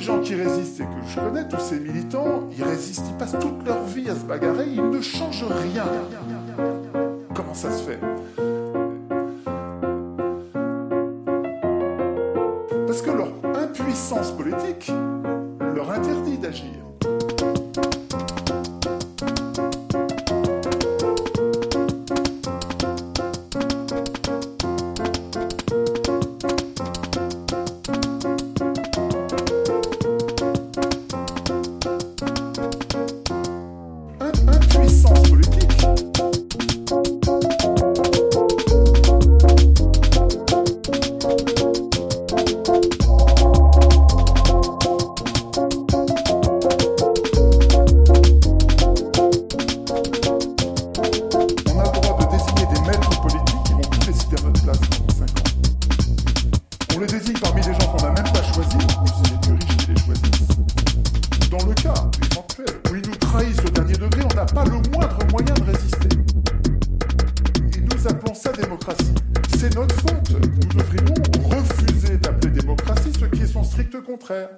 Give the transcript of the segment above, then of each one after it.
gens qui résistent et que je connais, tous ces militants, ils résistent, ils passent toute leur vie à se bagarrer, ils ne changent rien. Comment ça se fait? Parce que leur impuissance politique leur interdit d'agir. Dans le cas où ils nous trahissent au dernier degré, on n'a pas le moindre moyen de résister. Et nous appelons ça démocratie. C'est notre faute. Nous devrions refuser d'appeler démocratie ce qui est son strict contraire.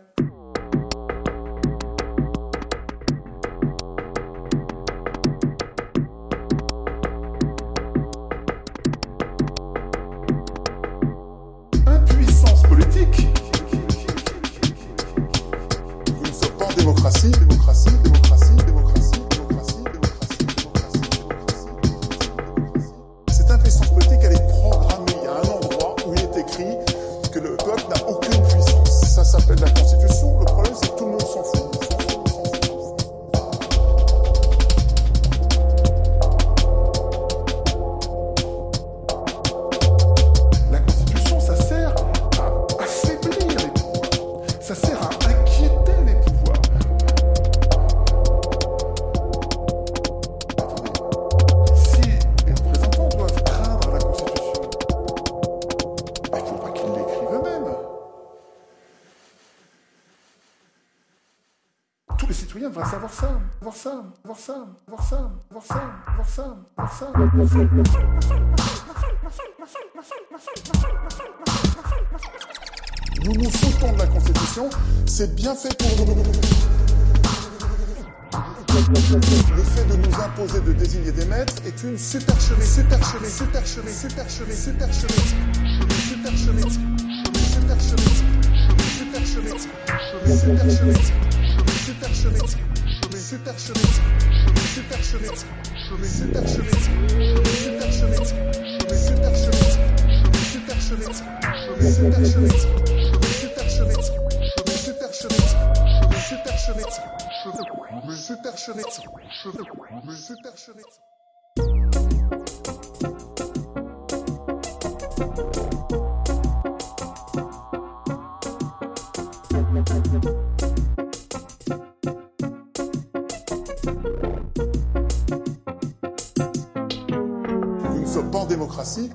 démocratie, démocratie, démocratie, démocratie, démocratie, démocratie, démocratie, démocratie. Cette intelligence politique, elle est programmée. à un endroit où il est écrit que le peuple n'a aucune puissance. Ça s'appelle la Constitution. Le problème, c'est que tout le monde s'en fout. Citoyens devraient savoir ça, voir ça, voir ça, voir ça, voir ça, voir ça, voir ça, voir ça. Nous nous foutons de la Constitution. C'est bien fait pour nous. Le fait de nous imposer de désigner des maîtres est une supercherie, supercherie, supercherie, supercherie, supercherie, supercherie, supercherie, supercherie, supercherie, supercherie, Super Super ce pan démocratie.